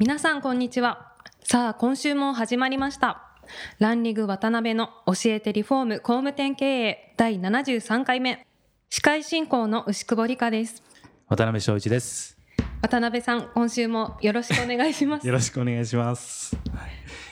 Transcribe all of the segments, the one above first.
皆さんこんにちは。さあ今週も始まりました。ランリグ渡辺の教えてリフォーム工務店経営第73回目。司会進行の牛久保理香です。渡辺翔一です。渡辺さん今週もよろしくお願いします。よろしくお願いします。はい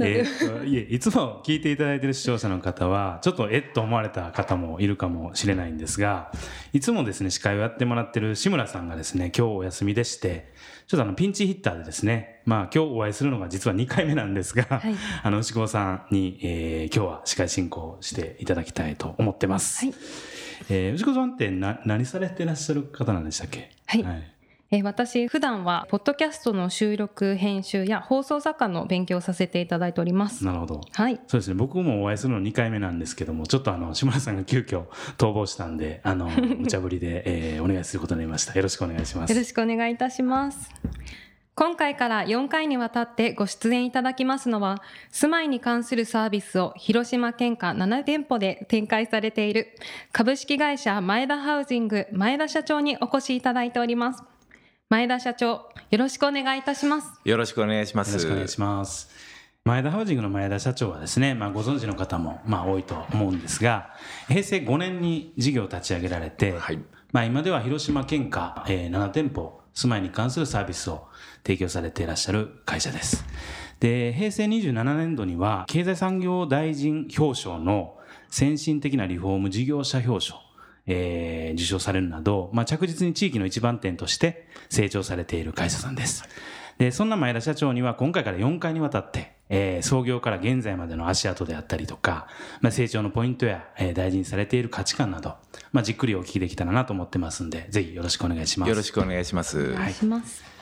えーっといえいつも聞いていただいている視聴者の方はちょっとえっと思われた方もいるかもしれないんですがいつもですね司会をやってもらってる志村さんがですね今日お休みでしてちょっとあのピンチヒッターでですねまあ今日お会いするのが実は2回目なんですが、はい。あの牛久保さんに、えー今日は司会進行していただきたいと思ってます。はい。えー牛久保さんってな何されてらっしゃる方なんでしたっけ？はいえー私普段はポッドキャストの収録編集や放送作家の勉強をさせていただいておりますなるほど。はいそうですね僕もお会いするの2回目なんですけどもちょっとあの志村さんが急遽逃亡したんであの 無茶ぶりで、えーお願いすることになりましたよろしくお願いしますよろしくお願いいたします。今回から4回にわたってご出演いただきますのは、住まいに関するサービスを広島県下7店舗で展開されている株式会社前田ハウジング前田社長にお越しいただいております。前田社長、よろしくお願いいたします。よろしくお願いします。よろしくお願いします前田ハウジングの前田社長はですね、まあ、ご存知の方もまあ多いと思うんですが平成5年に事業を立ち上げられて、はいまあ、今では広島県下、えー7店舗住まいに関するサービスを提供されていらっしゃる会社ですで平成27年度には経済産業大臣表彰の先進的なリフォーム事業者表彰えー受賞されるなど、まあ、着実に地域の一番点として成長されている会社さんです。で、そんな前田社長には今回から4回にわたって、えー創業から現在までの足跡であったりとか、まあ、成長のポイントや、えー大事にされている価値観など、まあ、じっくりお聞きできたらなと思ってますんで、ぜひよろしくお願いします。よろしくお願いします。お願いします。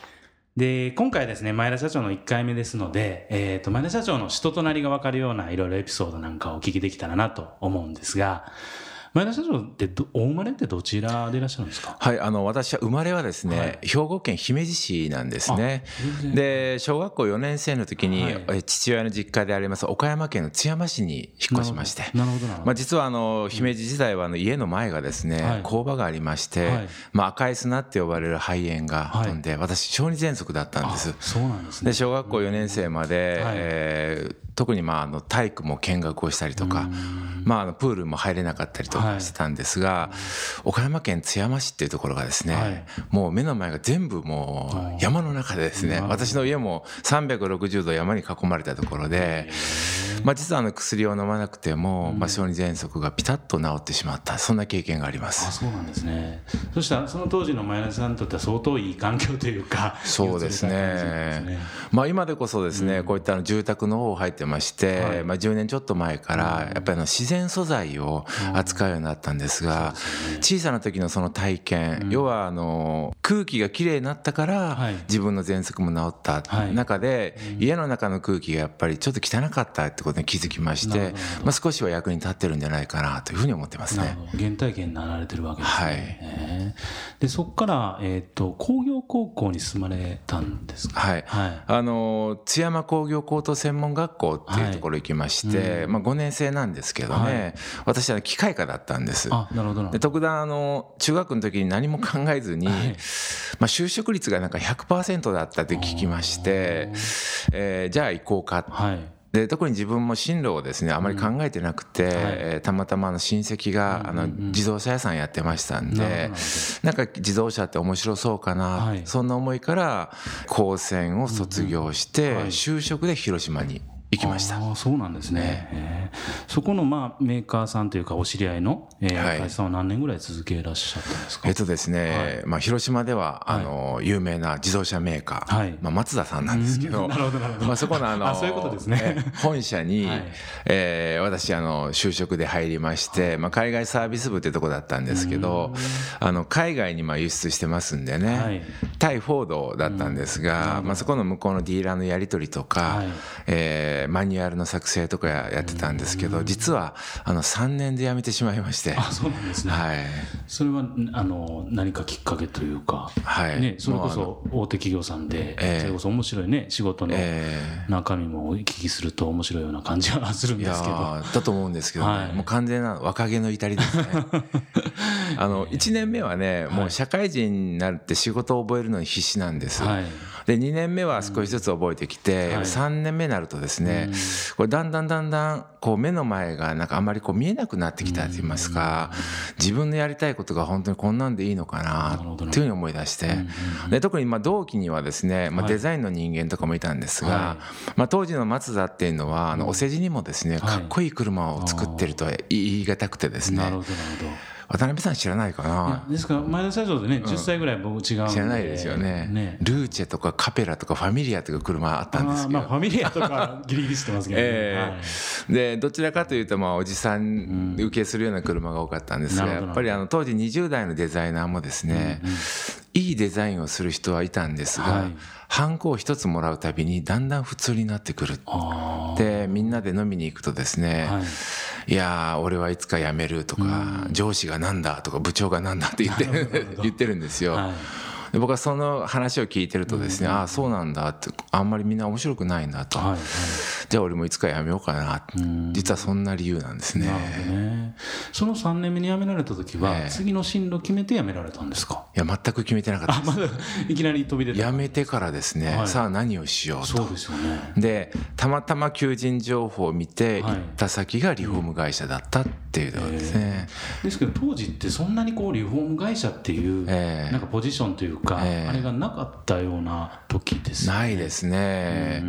で、今回ですね、前田社長の1回目ですので、えっ、と、前田社長の人となりがわかるようないろいろエピソードなんかをお聞きできたらなと思うんですが、前田社長ってどお生まれってどちらでいらっしゃるんですか？はい、あの私は生まれはですね、はい。兵庫県姫路市なんですね。で、小学校4年生の時に、はい。え父親の実家であります岡山県の津山市に引っ越しまして。なるほど。まあ、実はあの姫路時代はあの家の前がですね、はい。工場がありまして、はい。まあ、赤い砂って呼ばれる肺炎が飛んで、私小児喘息だったんです。あ。そうなんですね。で小学校4年生まで、はい。えー特にまああの体育も見学をしたりとか、まあ、あのプールも入れなかったりとはいかしてたんですが、岡山県津山市っていうところがですね、はい。もう目の前が全部もあう山の中でですね。私の家も360度山に囲まれたところで、まあ、実はあの薬を飲まなくても、まあ、小児喘息がピタッと治ってしまったそんな経験がありまあ、す。そうなんですね。そしたら、その当時の前田さんにとっては相当いい環境というか、そうですね。ね。まあ、今でこそですね、こういった住宅の方入ってまして、はい。まあ、10年ちょっと前からやっぱりあの自然素材を扱うようになったんですが、小さな時のその体験、要はあの空気がきれいになったからはい。自分の喘息も治ったはい。中で、家の中の空気がやっぱりちょっと汚かったってことに気づきましてまあ、少しは役に立ってるんじゃないかなというふうに思ってますね。原体験になられてるわけですね。はい。えー。で、そこから、えっ、と、工業高校に住まれたんですか？はい。はい。あの津山工業高等専門学校っていうところ行きまして、まあ、5年生なんですけどね、はい。私は機械科だったんです。あ、なるほど。で特段あの中学の時に何も考えずに、はい。まあ、就職率がなんか100%だったって聞きまして、えーじゃあ行こうか。はい。で特に自分も進路をですねあまり考えてなくて、えーたまたまあの親戚があの自動車屋さんやってましたんでなんか自動車って面白そうかな、はい。そんな思いから高専を卒業して、はい。就職で広島に行きました。そうなんですね、えー。そこのまあメーカーさんというかお知り合いの、えーはい。会社さんは何年ぐらい続けらっしゃったんですか、えっとですね、まあ、広島では、あの有名な自動車メーカー、はい。まあ、松田さんなんですけど、なるほどなるほど。まあ、そこのあのあそういうことですね。え本社に、はい。えー私あの就職で入りまして、まあ、海外サービス部ってとこだったんですけどあの海外にまあ輸出してますんでね、はい。タイフォードだったんですが、まあ、そこの向こうのディーラーのやり取りとか、はい。えーマニュアルの作成とかやってたんですけど実はあの3年で辞めてしまいまして。あそうなんですね、はい。それはあの何かきっかけというか、はい。ね、それこそ大手企業さんで、ええ。それこそ面白いね仕事のえ中身もお聞きすると面白いような感じはするんですけど。ーだと思うんですけどね、はい。もう完全な若気の至りですね。あの1年目はねもう社会人になって仕事を覚えるのに必死なんです、はいで2年目は少しずつ覚えてきて、はい。3年目になるとですね、これだんだんだんだんこう目の前がなんかあんまりこう見えなくなってきたと言いますか、自分のやりたいことが本当にこんなんでいいのかなっていうふうに思い出して、で特にまあ同期にはですね、まあ、はい。デザインの人間とかもいたんですが、はまあ、当時の松田っていうのはあのお世辞にもですねかっこいい車を作ってるとは言い難くてですね。なるほどなるほど。渡辺さん知らないかな？ですから前田社長でね、10歳ぐらい僕違う知らないですよね。ね。ルーチェとかカペラとかファミリアとか車あったんですけど、まあファミリアとかギリギリ知ってますけどね、えはい。えでどちらかというとまあおじさん受けするような車が多かったんですがなるほど。やっぱりあの当時20代のデザイナーもですねいいデザインをする人はいたんですが、はい。ハンコを一つもらうたびにだんだん普通になってくるあでみんなで飲みに行くとですね、はいい、やー俺はいつか辞めるとか、上司がなんだとか部長がなんだって言って 言ってるんですよ。はい。で僕はその話を聞いてるとですね、ああそうなんだってあんまりみんな面白くないんだと、はいはいじゃあ俺もいつか辞めようかな、実はそんな理由なんですね。ね。その3年目に辞められた時は、ええ。次の進路決めて辞められたんですか？いや全く決めてなかったです。まだいきなり飛び出て辞めてからですね、はい。さあ何をしようと。そうですよね。でたまたま求人情報を見てはい。行った先がリフォーム会社だったっていうところですね。ですけど当時ってそんなにこうリフォーム会社っていう、ええ。なんかポジションというか、ええ。あれがなかったような時ですね。ないですね。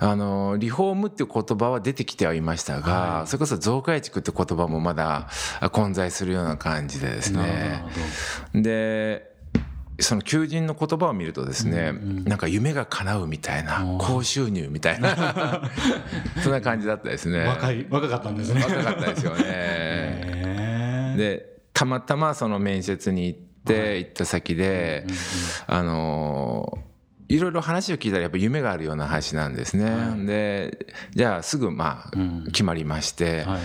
あのリフォームっていう言葉は出てきてはいましたが、はい。それこそ増改築って言葉もまだ混在するような感じでですね。ほ。でその求人の言葉を見るとですね、なんか夢が叶うみたいな高収入みたいな そんな感じだったですね。若い若かったんですね。若かったですよね。でたまたまその面接に行って行った先で、あのいろいろ話を聞いたらやっぱ夢があるような話なんですね。でじゃあすぐまあ決まりまして、はい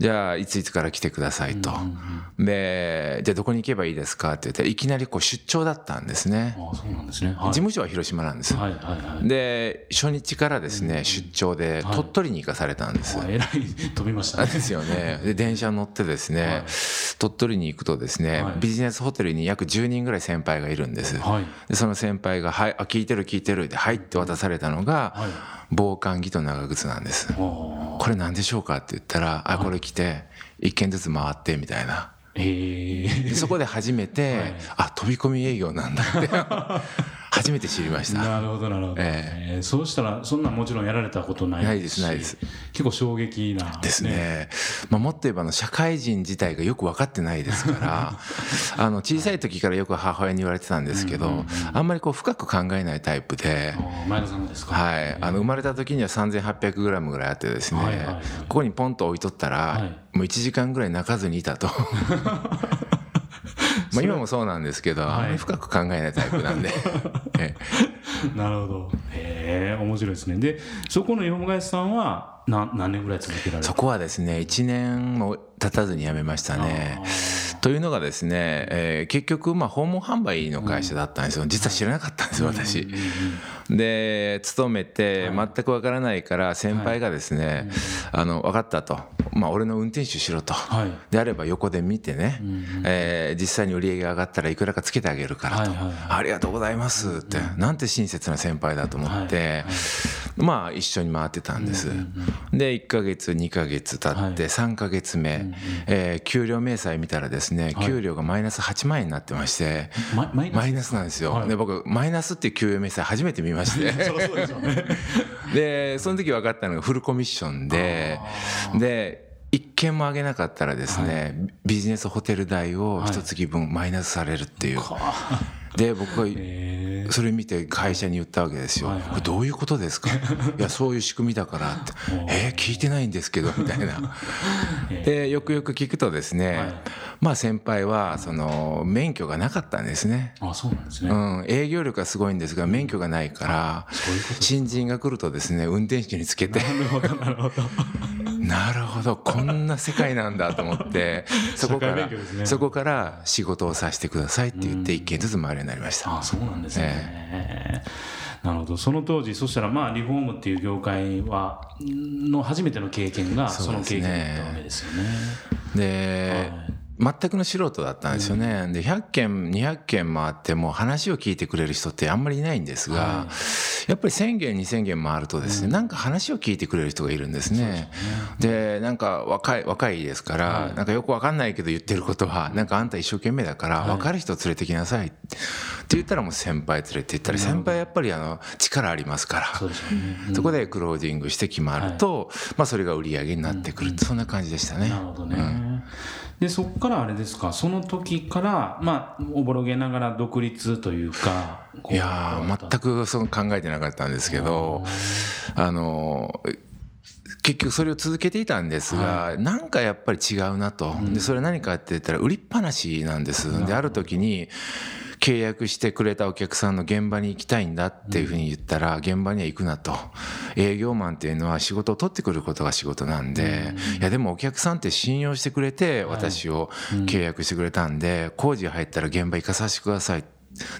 じゃあいついつから来てくださいと。でじゃあどこに行けばいいですか？って言ったらいきなりこう出張だったんですね。ああそうなんですね。はい。事務所は広島なんです。はいはいはい。で初日からですね出張で鳥取に行かされたんです。あえらい飛びましたね。ですよね。で、電車乗ってですね、鳥取に行くとですね、はい。ビジネスホテルに約10人ぐらい先輩がいるんです。はい。で、その先輩が、はい、あ、聞いてる聞いてるで、はいって渡されたのが、はい。防寒着と長靴なんです。あこれ何でしょうか？って言ったら、あ、これ着て、一軒ずつ回って、みたいな。へえでそこで初めて、あ、飛び込み営業なんだって、初めて知りました。なるほどなるほど、ええ。ーそうしたらそんなんもちろんやられたことないないですないです。結構衝撃なですね。まあ、もっと言えばあの社会人自体がよく分かってないですから あの小さい時からよく母親に言われてたんですけど、あんまりこう深く考えないタイプで。前田さんもですか？はい、あの生まれた時には 3800g ぐらいあってですね、ここにポンと置いとったら、はい。もう1時間ぐらい泣かずにいたと まあ今もそうなんですけど、あんまり深く考えないタイプなんで、ええ。なるほど。へえ面白いですね。でそこの日本会社さんは何何年ぐらい続けられた？そこはですね1年も経たずに辞めましたね。というのがですね、えー結局まあ訪問販売の会社だったんですよ。実は知らなかったんですよ私。で勤めて全くわからないから先輩がですね「あの分かった」と「まあ、俺の運転手しろ」と。はい。であれば横で見てね、えー実際に売り上げが上がったらいくらかつけてあげるからと、ありがとうございますって、なんて親切な先輩だと思って、まあ一緒に回ってたんです、で1ヶ月2ヶ月経ってはい。3ヶ月目、えー給料明細見たらですねはい。給料がマイナス8万円になってまして、ママイナス？マイナスなんですよ、はい。で僕マイナスっていう給与明細初めて見まして。でその時分かったのがフルコミッションでで一件も上げなかったらですね、ビジネスホテル代を一月分マイナスされるっていう、で僕はへそれ見て会社に言ったわけですよ。はいはい。これどういうことですか？いや、そういう仕組みだからって。えー聞いてないんですけど、みたいな。で、よくよく聞くとですね、はいまあ先輩は、その、免許がなかったんですね。あそうなんですね、うん、営業力がすごいんですが、免許がないから、新人が来るとですね、運転手につけて、なるほどなるほど。なるほど、こんな世界なんだと思って、そこから、ね。そこから仕事をさせてくださいって言って、一件ずつ回るようになりました。あそうなんですね、なるほど。その当時そしたらまあリフォームっていう業界はの初めての経験がその経験だったわけですよね。で、全くの素人だったんですよね。で、100件、200件回っても話を聞いてくれる人ってあんまりいないんですが、はやっぱり1000件、2000件回るとですね、なんか話を聞いてくれる人がいるんですね。で、なんか若い、若いですから、はい。なんかよくわかんないけど言ってることは、なんかあんた一生懸命だから、わかる人連れてきなさい。って言ったらもう先輩連れて行ったり、先輩やっぱりあの、力ありますから。そうですよね。そこでクロージングして決まると、まあそれが売り上げになってくる、そんな感じでしたね。なるほどね、でそこからあれですか？その時からまあおぼろげながら独立というかいやー全くそう考えてなかったんですけどあの結局それを続けていたんですが、なんかやっぱり違うなと、でそれ何かって言ったら売りっぱなしなんです。である時に契約してくれたお客さんの現場に行きたいんだっていうふうに言ったら、現場には行くなと。営業マンっていうのは仕事を取ってくることが仕事なんで、いやでもお客さんって信用してくれて私を契約してくれたんで、工事入ったら現場行かさせてください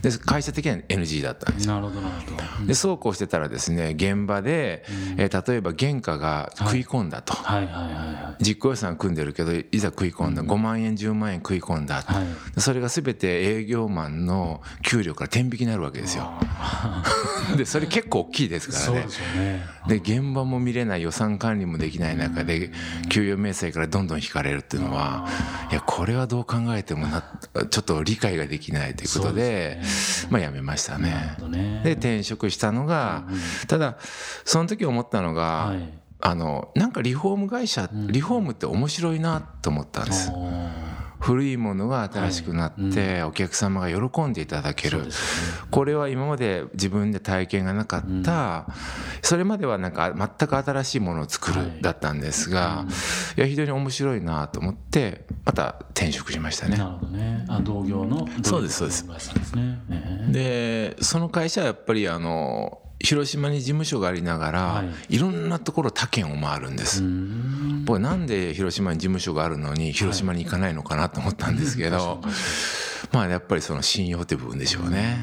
で会社的には NG だったんですよ。なるほどなるほど、でそうこうしてたらですね現場で、えー例えば原価が食い込んだと、はいはいはいはい。実行予算組んでるけどいざ食い込んだ、5万円10万円食い込んだ、はい。でそれが全て営業マンの給料から天引きになるわけですよ。でそれ結構大きいですからね。でね。で現場も見れない予算管理もできない中で給与明細からどんどん引かれるっていうのはいやこれはどう考えてもなちょっと理解ができないということでまあ辞めましたね。ね。で転職したのが、ただその時思ったのが、はい。あのなんかリフォーム会社、リフォームって面白いなと思ったんです。おー古いものが新しくなって、お客様が喜んでいただける、これは今まで自分で体験がなかった、それまではなんか全く新しいものを作る、はい。だったんですが、いや非常に面白いなと思ってまた転職しましたね。なるほどね。あ同業のそうですそうです。でその会社はやっぱりあの広島に事務所がありながら、はい。い、ろんなところ他県を回るんです。うん。僕なんで広島に事務所があるのに広島に行かないのかなと思ったんですけど、まあやっぱりその信用って部分でしょうね。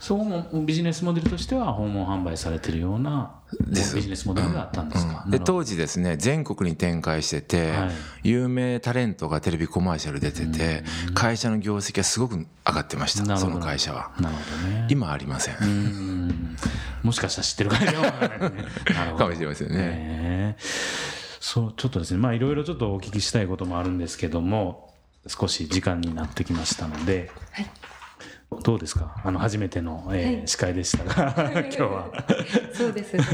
そうもビジネスモデルとしては訪問販売されてるようなビジネスモデルがあったんですか、うん。でなるほど。当時ですね全国に展開してて、はい。有名タレントがテレビコマーシャル出てて、会社の業績はすごく上がってました。その会社は。なるほどね。今ありません、うんもしかしたら知ってるかもわからないですね かもしれませんね。ねそうちょっとですね。まあいろいろちょっとお聞きしたいこともあるんですけども少し時間になってきましたので、どうですか？あの初めての、えーはい。司会でしたが 今日は。そうです。ね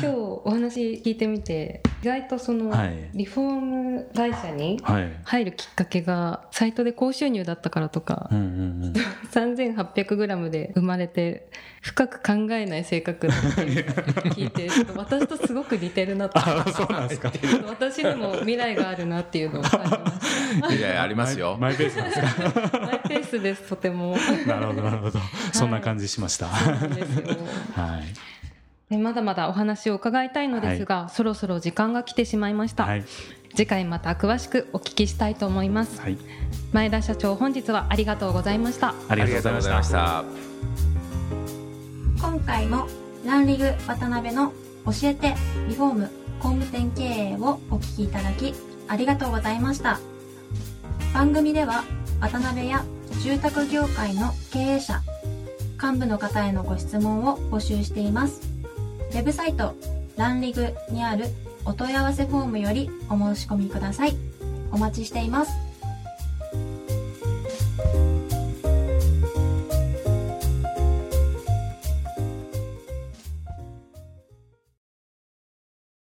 今日お話聞いてみて意外とその、はい。リフォーム会社にはい。入るきっかけがサイトで高収入だったからとかうんうんうん。3800g で生まれて深く考えない性格だって聞いてちょっと私とすごく似てるなと。あそうなんですか。私にも未来があるなっていうのを感じまし いやいやありますよ。マイマイペースなんですか？たマイペースですとても。なるほどなるほど。そんな感じしました。そうですよ。はい。でまだまだお話を伺いたいのですが、そろそろ時間が来てしまいました、はい。次回また詳しくお聞きしたいと思います。はい。前田社長本日はありがとうございました。ありがとうございました。た今回もランリグ渡辺の教えてリフォーム工務店経営をお聞きいただきありがとうございました。番組では渡辺や住宅業界の経営者幹部の方へのご質問を募集していますウェブサイトランリグにあるお問い合わせフォームよりお申し込みください。お待ちしています。